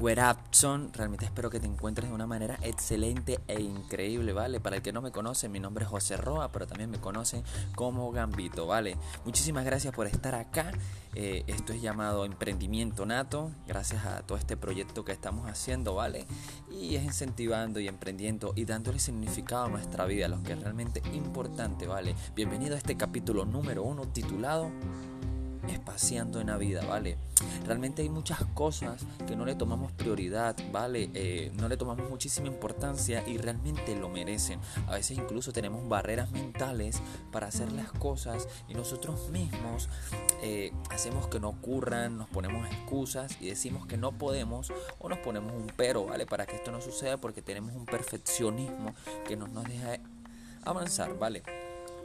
What up, son? Realmente espero que te encuentres de una manera excelente e increíble, ¿vale? Para el que no me conoce, mi nombre es José Roa, pero también me conocen como Gambito, ¿vale? Muchísimas gracias por estar acá. Eh, esto es llamado Emprendimiento Nato, gracias a todo este proyecto que estamos haciendo, ¿vale? Y es incentivando y emprendiendo y dándole significado a nuestra vida, lo que es realmente importante, ¿vale? Bienvenido a este capítulo número uno titulado espaciando en la vida, ¿vale? Realmente hay muchas cosas que no le tomamos prioridad, ¿vale? Eh, no le tomamos muchísima importancia y realmente lo merecen. A veces incluso tenemos barreras mentales para hacer las cosas y nosotros mismos eh, hacemos que no ocurran, nos ponemos excusas y decimos que no podemos o nos ponemos un pero, ¿vale? Para que esto no suceda porque tenemos un perfeccionismo que no nos deja avanzar, ¿vale?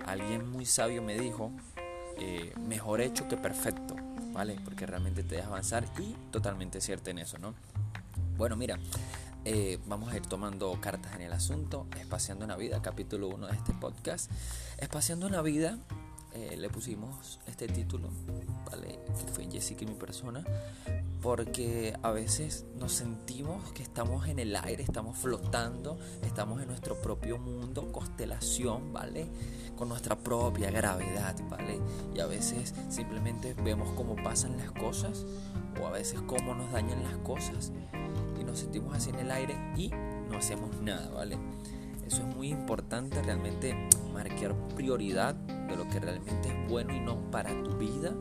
Alguien muy sabio me dijo eh, mejor hecho que perfecto, ¿vale? Porque realmente te deja avanzar y totalmente cierto en eso, ¿no? Bueno, mira, eh, vamos a ir tomando cartas en el asunto, Espaciando una vida, capítulo 1 de este podcast. Espaciando una vida, eh, le pusimos este título, ¿vale? Que fue Jessica y mi persona, porque a veces nos sentimos que estamos en el aire, estamos flotando, estamos en nuestro propio mundo, constelación, ¿vale? Con nuestra propia gravedad, ¿vale? Y a veces simplemente vemos cómo pasan las cosas o a veces cómo nos dañan las cosas y nos sentimos así en el aire y no hacemos nada, ¿vale? Eso es muy importante, realmente marcar prioridad de lo que realmente es bueno y no para tu vida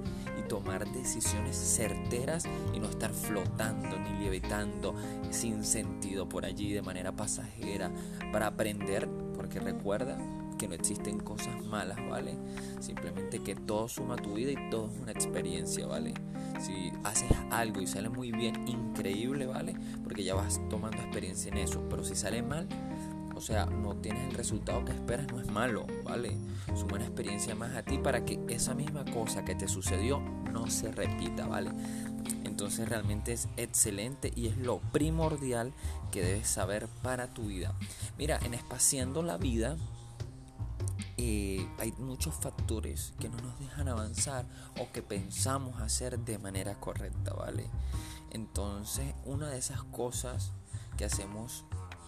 tomar decisiones certeras y no estar flotando ni levitando sin sentido por allí de manera pasajera para aprender, porque recuerda que no existen cosas malas, ¿vale? Simplemente que todo suma tu vida y todo es una experiencia, ¿vale? Si haces algo y sale muy bien, increíble, ¿vale? Porque ya vas tomando experiencia en eso, pero si sale mal, o sea, no tienes el resultado que esperas, no es malo, ¿vale? Suma una experiencia más a ti para que esa misma cosa que te sucedió no se repita, ¿vale? Entonces realmente es excelente y es lo primordial que debes saber para tu vida. Mira, en espaciando la vida eh, hay muchos factores que no nos dejan avanzar o que pensamos hacer de manera correcta, ¿vale? Entonces una de esas cosas que hacemos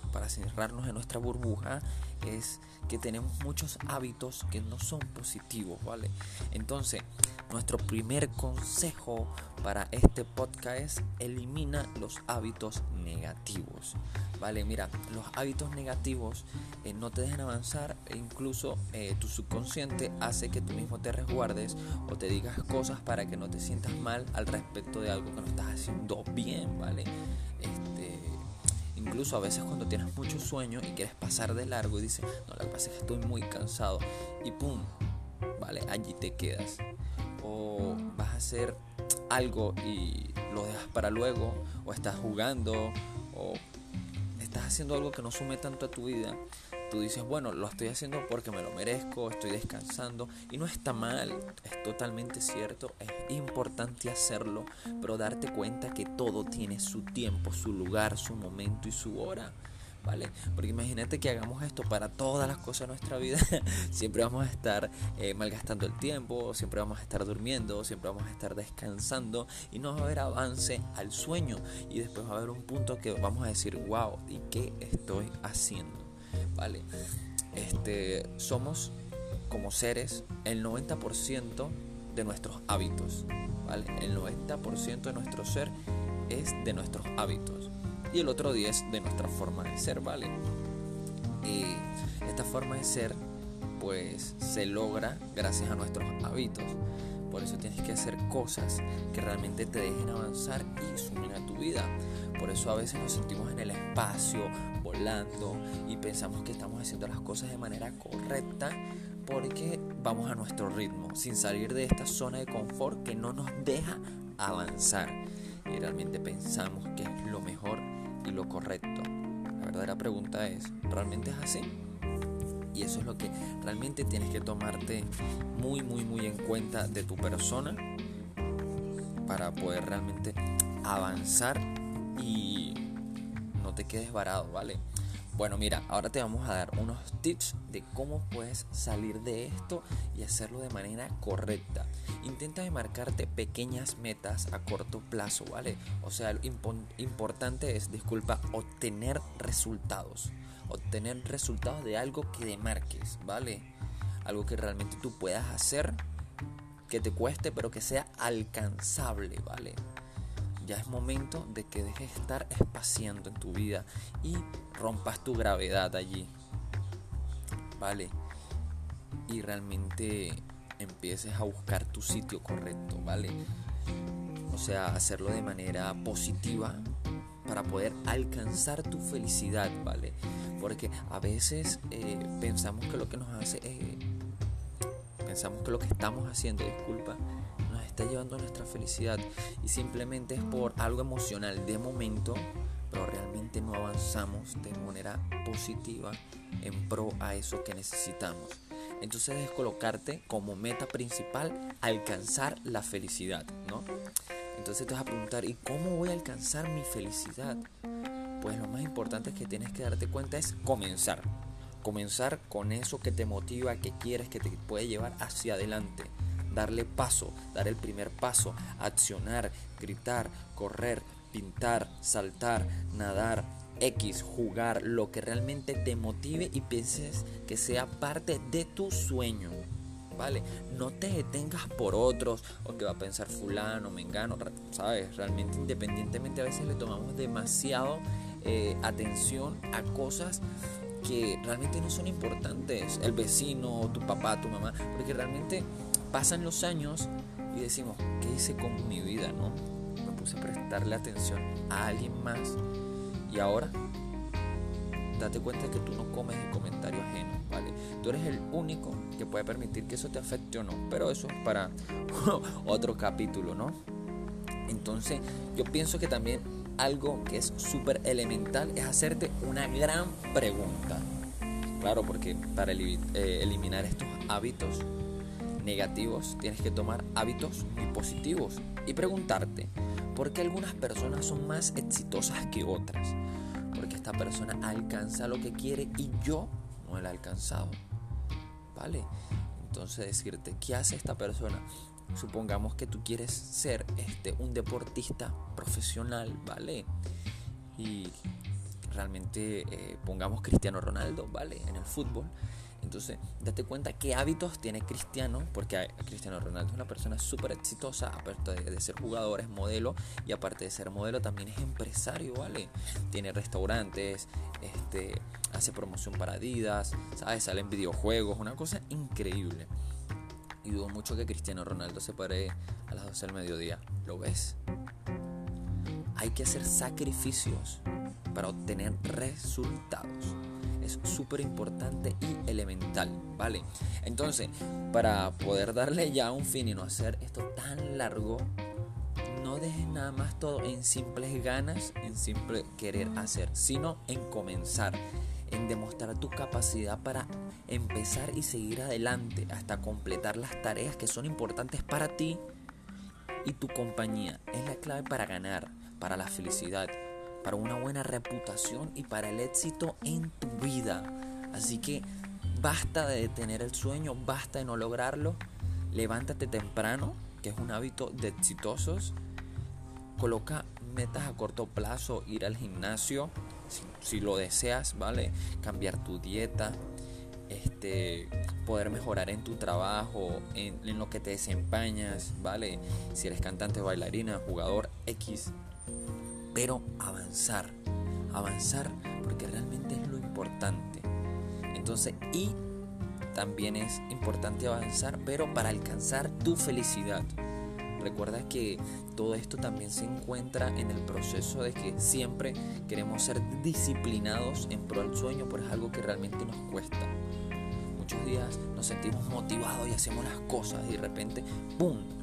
para cerrarnos en nuestra burbuja es que tenemos muchos hábitos que no son positivos, ¿vale? Entonces, nuestro primer consejo para este podcast es elimina los hábitos negativos, ¿vale? Mira, los hábitos negativos eh, no te dejan avanzar e incluso eh, tu subconsciente hace que tú mismo te resguardes o te digas cosas para que no te sientas mal al respecto de algo que no estás haciendo bien, ¿vale? Incluso a veces cuando tienes mucho sueño y quieres pasar de largo y dices, no, lo que pasa es que estoy muy cansado y pum, vale, allí te quedas. O vas a hacer algo y lo dejas para luego, o estás jugando, o estás haciendo algo que no sume tanto a tu vida tú dices, bueno, lo estoy haciendo porque me lo merezco, estoy descansando y no está mal, es totalmente cierto, es importante hacerlo, pero darte cuenta que todo tiene su tiempo, su lugar, su momento y su hora. ¿Vale? Porque imagínate que hagamos esto para todas las cosas de nuestra vida, siempre vamos a estar eh, malgastando el tiempo, siempre vamos a estar durmiendo, siempre vamos a estar descansando y no va a haber avance al sueño y después va a haber un punto que vamos a decir, wow, ¿y qué estoy haciendo? ¿Vale? Este, somos como seres el 90% de nuestros hábitos, ¿vale? El 90% de nuestro ser es de nuestros hábitos y el otro 10 de nuestra forma de ser, ¿vale? Y esta forma de ser pues se logra gracias a nuestros hábitos. Por eso tienes que hacer cosas que realmente te dejen avanzar y sumen a tu vida. Por eso a veces nos sentimos en el espacio, volando y pensamos que estamos haciendo las cosas de manera correcta porque vamos a nuestro ritmo, sin salir de esta zona de confort que no nos deja avanzar. Y realmente pensamos que es lo mejor y lo correcto. La verdadera pregunta es, ¿realmente es así? Y eso es lo que realmente tienes que tomarte muy, muy, muy en cuenta de tu persona para poder realmente avanzar y te quedes varado, ¿vale? Bueno, mira, ahora te vamos a dar unos tips de cómo puedes salir de esto y hacerlo de manera correcta. Intenta de marcarte pequeñas metas a corto plazo, ¿vale? O sea, lo importante es, disculpa, obtener resultados. Obtener resultados de algo que demarques, ¿vale? Algo que realmente tú puedas hacer, que te cueste, pero que sea alcanzable, ¿vale? Ya es momento de que dejes de estar espaciando en tu vida y rompas tu gravedad allí. ¿Vale? Y realmente empieces a buscar tu sitio correcto, ¿vale? O sea, hacerlo de manera positiva para poder alcanzar tu felicidad, ¿vale? Porque a veces eh, pensamos que lo que nos hace, eh, pensamos que lo que estamos haciendo, disculpa, está llevando nuestra felicidad y simplemente es por algo emocional de momento, pero realmente no avanzamos de manera positiva en pro a eso que necesitamos. Entonces es colocarte como meta principal alcanzar la felicidad, ¿no? Entonces te vas a preguntar, ¿y cómo voy a alcanzar mi felicidad? Pues lo más importante que tienes que darte cuenta es comenzar. Comenzar con eso que te motiva, que quieres, que te puede llevar hacia adelante darle paso, dar el primer paso, accionar, gritar, correr, pintar, saltar, nadar, X, jugar, lo que realmente te motive y pienses que sea parte de tu sueño. ¿Vale? No te detengas por otros o que va a pensar fulano, mengano, ¿sabes? Realmente independientemente a veces le tomamos demasiado eh, atención a cosas que realmente no son importantes. El vecino, tu papá, tu mamá, porque realmente pasan los años y decimos, ¿qué hice con mi vida? ¿No? Me puse a prestarle atención a alguien más y ahora date cuenta que tú no comes el comentario ajeno, ¿vale? Tú eres el único que puede permitir que eso te afecte o no, pero eso es para otro capítulo, ¿no? Entonces, yo pienso que también algo que es súper elemental es hacerte una gran pregunta. Claro, porque para eh, eliminar estos hábitos negativos, tienes que tomar hábitos muy positivos y preguntarte, ¿por qué algunas personas son más exitosas que otras? Porque esta persona alcanza lo que quiere y yo no lo he alcanzado. ¿Vale? Entonces decirte, ¿qué hace esta persona? Supongamos que tú quieres ser este, un deportista profesional, ¿vale? Y realmente eh, pongamos Cristiano Ronaldo, ¿vale? En el fútbol entonces, date cuenta qué hábitos tiene Cristiano, porque Cristiano Ronaldo es una persona súper exitosa, aparte de, ser jugador, es modelo, y aparte de ser modelo, también es empresario, ¿vale? Tiene restaurantes, este, hace promoción para Adidas, ¿sabes? Sale en videojuegos, una cosa increíble. Y dudo mucho que Cristiano Ronaldo se pare a las 12 del mediodía. ¿Lo ves? Hay que hacer sacrificios para obtener resultados es súper importante y elemental, ¿vale? Entonces, para poder darle ya un fin y no hacer esto tan largo, no dejes nada más todo en simples ganas, en simple querer hacer, sino en comenzar, en demostrar tu capacidad para empezar y seguir adelante hasta completar las tareas que son importantes para ti y tu compañía. Es la clave para ganar, para la felicidad para una buena reputación y para el éxito en tu vida. Así que basta de tener el sueño, basta de no lograrlo. Levántate temprano, que es un hábito de exitosos. Coloca metas a corto plazo, ir al gimnasio, si, lo deseas, ¿vale? Cambiar tu dieta, este, poder mejorar en tu trabajo, en, en, lo que te desempeñas, ¿vale? Si eres cantante, bailarina, jugador X, pero avanzar, avanzar porque realmente es lo importante. Entonces, y también es importante avanzar, pero para alcanzar tu felicidad. Recuerda que todo esto también se encuentra en el proceso de que siempre queremos ser disciplinados en pro del sueño, pero es algo que realmente nos cuesta. Muchos días nos sentimos motivados y hacemos las cosas y de repente, ¡pum!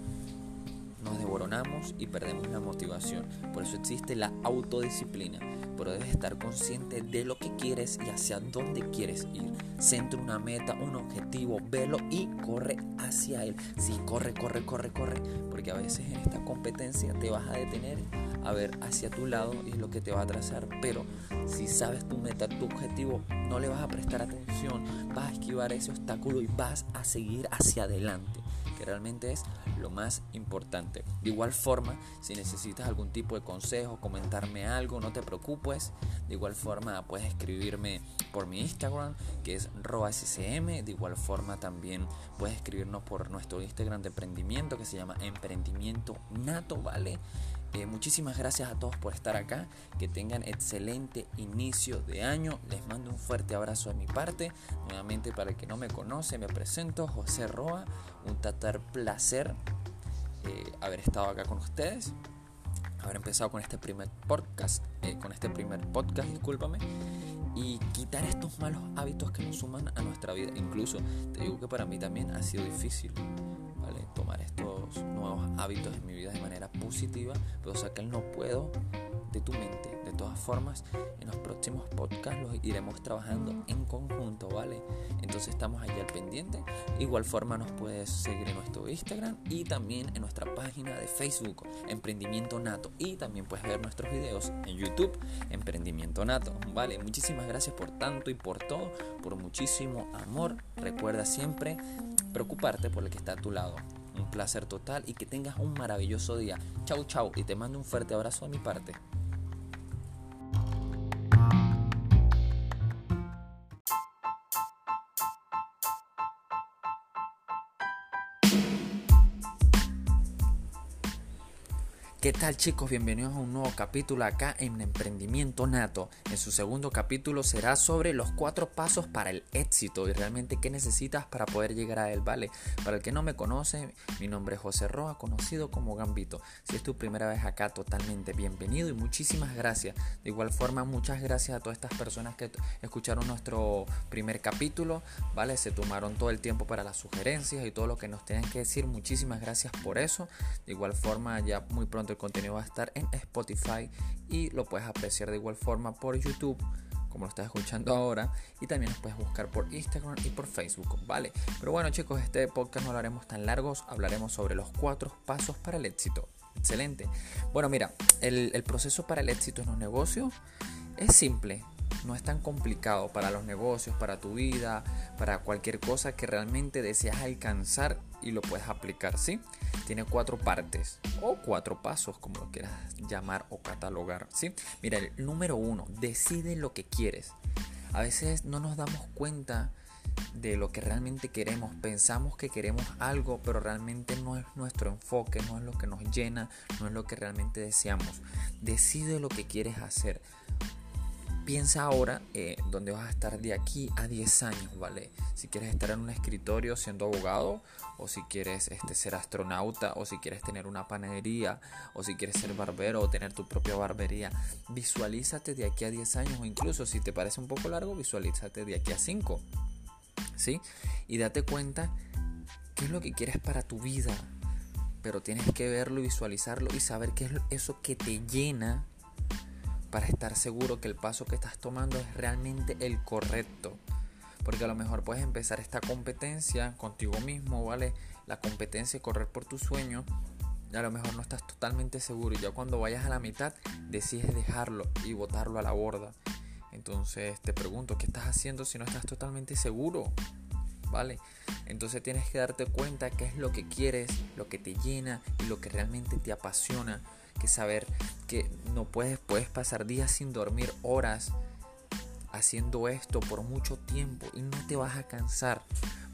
Nos devoronamos y perdemos la motivación. Por eso existe la autodisciplina. Pero debes estar consciente de lo que quieres y hacia dónde quieres ir. Centra una meta, un objetivo, velo y corre hacia él. Sí, corre, corre, corre, corre. Porque a veces en esta competencia te vas a detener a ver hacia tu lado y es lo que te va a trazar. Pero si sabes tu meta, tu objetivo, no le vas a prestar atención, vas a esquivar ese obstáculo y vas a seguir hacia adelante realmente es lo más importante. De igual forma, si necesitas algún tipo de consejo, comentarme algo, no te preocupes. De igual forma, puedes escribirme por mi Instagram, que es roaccm. De igual forma, también puedes escribirnos por nuestro Instagram de emprendimiento, que se llama Emprendimiento Nato, ¿vale? Eh, muchísimas gracias a todos por estar acá. Que tengan excelente inicio de año. Les mando un fuerte abrazo de mi parte. Nuevamente, para el que no me conoce, me presento José Roa. Un tatar placer eh, haber estado acá con ustedes. Haber empezado con este primer podcast. Eh, con este primer podcast, discúlpame. Y quitar estos malos hábitos que nos suman a nuestra vida. Incluso te digo que para mí también ha sido difícil tomar estos nuevos hábitos en mi vida de manera positiva, pero sacar no puedo de tu mente. De todas formas, en los próximos podcasts los iremos trabajando en conjunto, ¿vale? Entonces estamos allí al pendiente. Igual forma nos puedes seguir en nuestro Instagram y también en nuestra página de Facebook, Emprendimiento Nato. Y también puedes ver nuestros videos en YouTube, Emprendimiento Nato, ¿vale? Muchísimas gracias por tanto y por todo, por muchísimo amor. Recuerda siempre preocuparte por el que está a tu lado. Un placer total y que tengas un maravilloso día. Chau, chau y te mando un fuerte abrazo de mi parte. ¿Qué tal chicos? Bienvenidos a un nuevo capítulo acá en Emprendimiento Nato. En su segundo capítulo será sobre los cuatro pasos para el éxito y realmente qué necesitas para poder llegar a él, ¿vale? Para el que no me conoce, mi nombre es José Roa, conocido como Gambito. Si es tu primera vez acá, totalmente bienvenido y muchísimas gracias. De igual forma, muchas gracias a todas estas personas que escucharon nuestro primer capítulo, ¿vale? Se tomaron todo el tiempo para las sugerencias y todo lo que nos tenían que decir. Muchísimas gracias por eso. De igual forma, ya muy pronto el contenido va a estar en Spotify y lo puedes apreciar de igual forma por YouTube como lo estás escuchando ahora y también nos puedes buscar por Instagram y por Facebook, ¿vale? Pero bueno chicos, este podcast no lo haremos tan largos, hablaremos sobre los cuatro pasos para el éxito. Excelente. Bueno, mira, el, el proceso para el éxito en los negocios es simple, no es tan complicado para los negocios, para tu vida, para cualquier cosa que realmente deseas alcanzar y lo puedes aplicar, ¿sí? Tiene cuatro partes o cuatro pasos, como lo quieras llamar o catalogar, ¿sí? Mira, el número uno, decide lo que quieres. A veces no nos damos cuenta de lo que realmente queremos. Pensamos que queremos algo, pero realmente no es nuestro enfoque, no es lo que nos llena, no es lo que realmente deseamos. Decide lo que quieres hacer. Piensa ahora eh, dónde vas a estar de aquí a 10 años, ¿vale? Si quieres estar en un escritorio siendo abogado, o si quieres este, ser astronauta, o si quieres tener una panadería, o si quieres ser barbero o tener tu propia barbería. Visualízate de aquí a 10 años, o incluso si te parece un poco largo, visualízate de aquí a 5. ¿Sí? Y date cuenta qué es lo que quieres para tu vida. Pero tienes que verlo visualizarlo y saber qué es eso que te llena para estar seguro que el paso que estás tomando es realmente el correcto. Porque a lo mejor puedes empezar esta competencia contigo mismo, ¿vale? La competencia de correr por tu sueño. Y a lo mejor no estás totalmente seguro. Y ya cuando vayas a la mitad, decides dejarlo y botarlo a la borda. Entonces te pregunto, ¿qué estás haciendo si no estás totalmente seguro? ¿Vale? Entonces tienes que darte cuenta qué es lo que quieres, lo que te llena y lo que realmente te apasiona que saber que no puedes, puedes pasar días sin dormir, horas haciendo esto por mucho tiempo y no te vas a cansar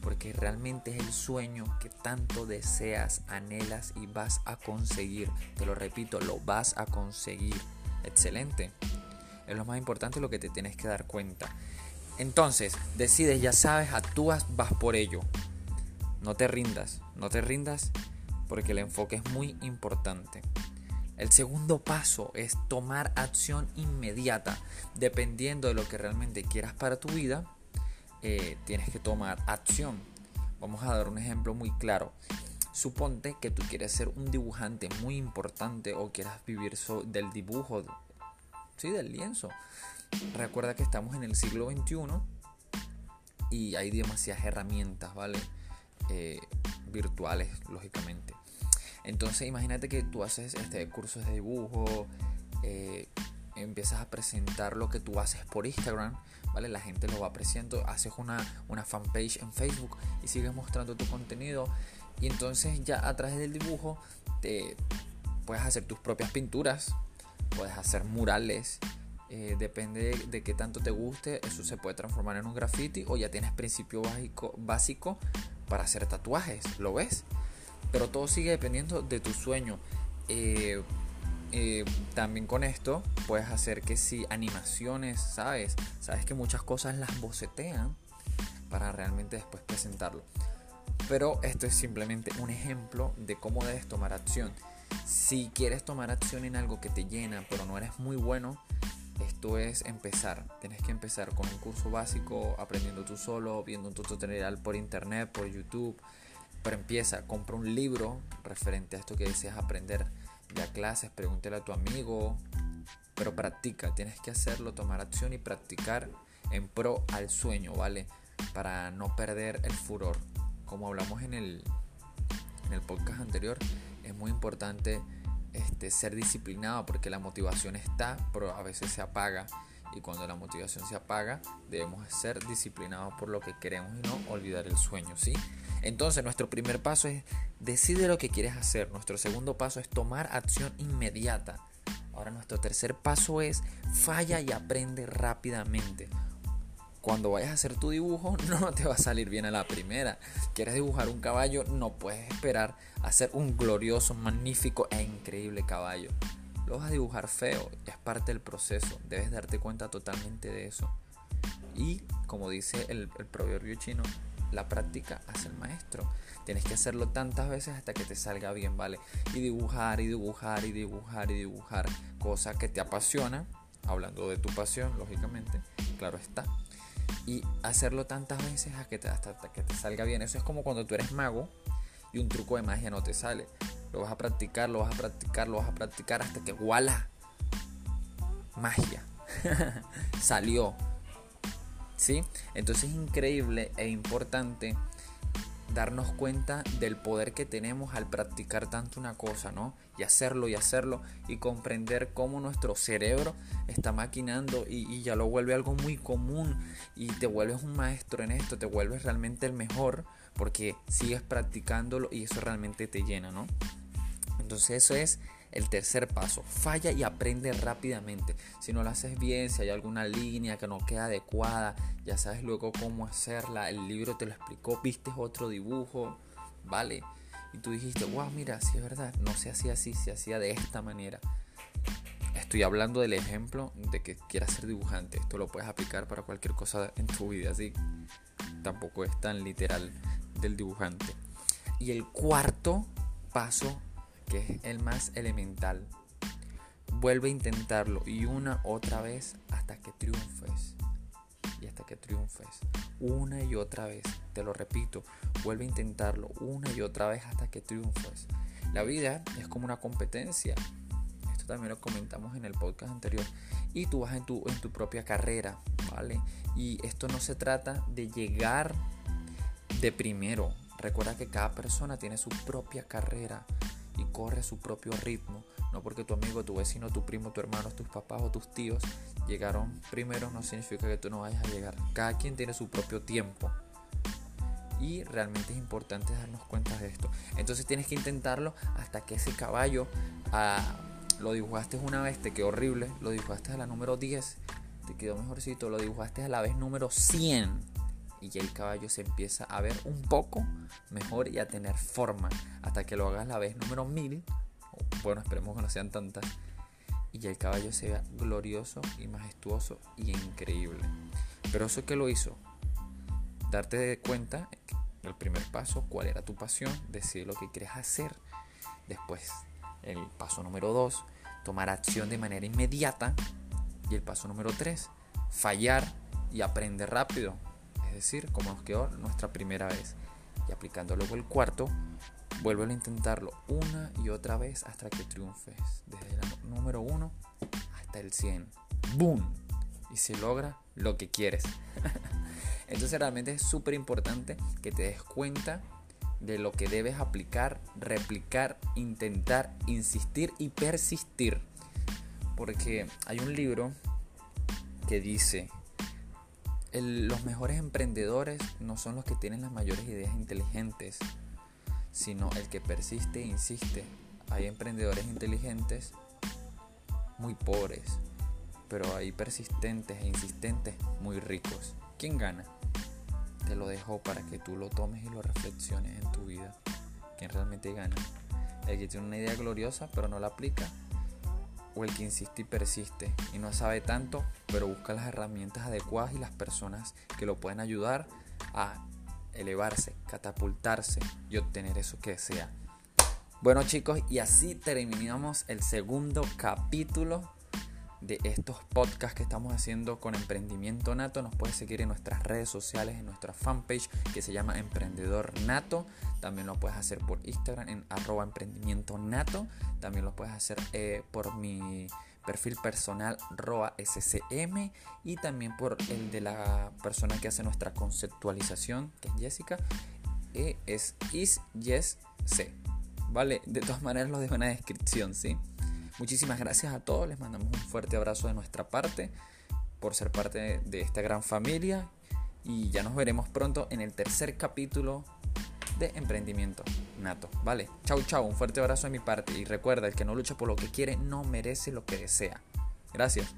porque realmente es el sueño que tanto deseas, anhelas y vas a conseguir. Te lo repito, lo vas a conseguir. Excelente. Es lo más importante lo que te tienes que dar cuenta. Entonces, decides, ya sabes, actúas, vas por ello. No te rindas, no te rindas porque el enfoque es muy importante. El segundo paso es tomar acción inmediata. Dependiendo de lo que realmente quieras para tu vida, eh, tienes que tomar acción. Vamos a dar un ejemplo muy claro. Suponte que tú quieres ser un dibujante muy importante o quieras vivir del dibujo, sí, del lienzo. Recuerda que estamos en el siglo XXI y hay demasiadas herramientas, ¿vale? Eh, virtuales, lógicamente. Entonces imagínate que tú haces este, cursos de dibujo, eh, empiezas a presentar lo que tú haces por Instagram, ¿vale? La gente lo va apreciando, haces una, una fanpage en Facebook y sigues mostrando tu contenido y entonces ya a través del dibujo te puedes hacer tus propias pinturas, puedes hacer murales, eh, depende de, qué tanto te guste, eso se puede transformar en un graffiti o ya tienes principio básico, básico para hacer tatuajes, ¿lo ves? Pero todo sigue dependiendo de tu sueño. Eh, eh, también con esto puedes hacer que si animaciones, ¿sabes? Sabes que muchas cosas las bocetean para realmente después presentarlo. Pero esto es simplemente un ejemplo de cómo debes tomar acción. Si quieres tomar acción en algo que te llena, pero no eres muy bueno, esto es empezar. Tienes que empezar con un curso básico, aprendiendo tú solo, viendo un tutorial por internet, por YouTube. Pero empieza, compra un libro referente a esto que deseas aprender ya clases, pregúntale a tu amigo, pero practica, tienes que hacerlo, tomar acción y practicar en pro al sueño, ¿vale? Para no perder el furor. Como hablamos en el, en el podcast anterior, es muy importante este, ser disciplinado porque la motivación está, pero a veces se apaga. Y cuando la motivación se apaga, debemos ser disciplinados por lo que queremos y no olvidar el sueño, ¿sí? Entonces nuestro primer paso es decide lo que quieres hacer. Nuestro segundo paso es tomar acción inmediata. Ahora nuestro tercer paso es falla y aprende rápidamente. Cuando vayas a hacer tu dibujo no te va a salir bien a la primera. Quieres dibujar un caballo, no puedes esperar a hacer un glorioso, magnífico e increíble caballo. Lo vas a dibujar feo, es parte del proceso, debes darte cuenta totalmente de eso. Y como dice el, el proverbio chino, la práctica hace el maestro. Tienes que hacerlo tantas veces hasta que te salga bien, ¿vale? Y dibujar y dibujar y dibujar y dibujar cosa que te apasiona, hablando de tu pasión, lógicamente, claro está. Y hacerlo tantas veces hasta que te, hasta que te salga bien. Eso es como cuando tú eres mago y un truco de magia no te sale. Lo vas a practicar, lo vas a practicar, lo vas a practicar hasta que ¡voilà! Magia. Salió. ¿sí? Entonces es increíble e importante darnos cuenta del poder que tenemos al practicar tanto una cosa, ¿no? Y hacerlo y hacerlo y comprender cómo nuestro cerebro está maquinando y, y, ya lo vuelve algo muy común y te vuelves un maestro en esto, te vuelves realmente el mejor porque sigues practicándolo y eso realmente te llena, ¿no? Entonces eso es el tercer paso, falla y aprende rápidamente. Si no lo haces bien, si hay alguna línea que no queda adecuada, ya sabes luego cómo hacerla. El libro te lo explicó, viste otro dibujo, ¿vale? Y tú dijiste, wow, mira, si es verdad, no se hacía así, se hacía de esta manera. Estoy hablando del ejemplo de que quieras ser dibujante. Esto lo puedes aplicar para cualquier cosa en tu vida, así. Tampoco es tan literal del dibujante. Y el cuarto paso que es el más elemental. Vuelve a intentarlo y una otra vez hasta que triunfes. Y hasta que triunfes. Una y otra vez. Te lo repito. Vuelve a intentarlo una y otra vez hasta que triunfes. La vida es como una competencia. Esto también lo comentamos en el podcast anterior. Y tú vas en tu, en tu propia carrera. ¿Vale? Y esto no se trata de llegar de primero. Recuerda que cada persona tiene su propia carrera y corre a su propio ritmo. No porque tu amigo, tu vecino, tu primo, tu hermano, tus papás o tus tíos llegaron primero no significa que tú no vayas a llegar. Cada quien tiene su propio tiempo. Y realmente es importante darnos cuenta de esto. Entonces tienes que intentarlo hasta que ese caballo ah, lo dibujaste una vez, te quedó horrible, lo dibujaste a la número 10, te quedó mejorcito, lo dibujaste a la vez número 100 y el caballo se empieza a ver un poco mejor y a tener forma hasta que lo hagas la vez número 1000 bueno esperemos que no sean tantas y el caballo se vea glorioso y majestuoso y increíble. Pero eso que lo hizo darte cuenta el primer paso cuál era tu pasión decir lo que quieres hacer después el paso número 2 tomar acción de manera inmediata y el paso número 3 fallar y aprender rápido decir, como quedó nuestra primera vez. Y aplicando luego el cuarto, Vuelve a intentarlo una y otra vez hasta que triunfes. Desde el número 1 hasta el 100. ¡Boom! Y se logra lo que quieres. Entonces realmente es súper importante que te des cuenta de lo que debes aplicar, replicar, intentar, insistir y persistir. Porque hay un libro que dice, los mejores emprendedores no son los que tienen las mayores ideas inteligentes, sino el que persiste e insiste. Hay emprendedores inteligentes muy pobres, pero hay persistentes e insistentes muy ricos. ¿Quién gana? Te lo dejo para que tú lo tomes y lo reflexiones en tu vida. ¿Quién realmente gana? El que tiene una idea gloriosa pero no la aplica. O el que insiste y persiste y no sabe tanto pero busca las herramientas adecuadas y las personas que lo pueden ayudar a elevarse, catapultarse y obtener eso que desea. Bueno chicos, y así terminamos el segundo capítulo de estos podcasts que estamos haciendo con Emprendimiento Nato. Nos puedes seguir en nuestras redes sociales, en nuestra fanpage que se llama Emprendedor Nato. También lo puedes hacer por Instagram en arroba emprendimiento nato. También lo puedes hacer eh, por mi perfil personal ROA SCM y también por el de la persona que hace nuestra conceptualización, que es Jessica, es is yes c. Vale, de todas maneras lo dejo en la descripción, ¿sí? Muchísimas gracias a todos, les mandamos un fuerte abrazo de nuestra parte por ser parte de esta gran familia y ya nos veremos pronto en el tercer capítulo de emprendimiento nato. Vale, chau chau, un fuerte abrazo de mi parte y recuerda, el que no lucha por lo que quiere no merece lo que desea. Gracias.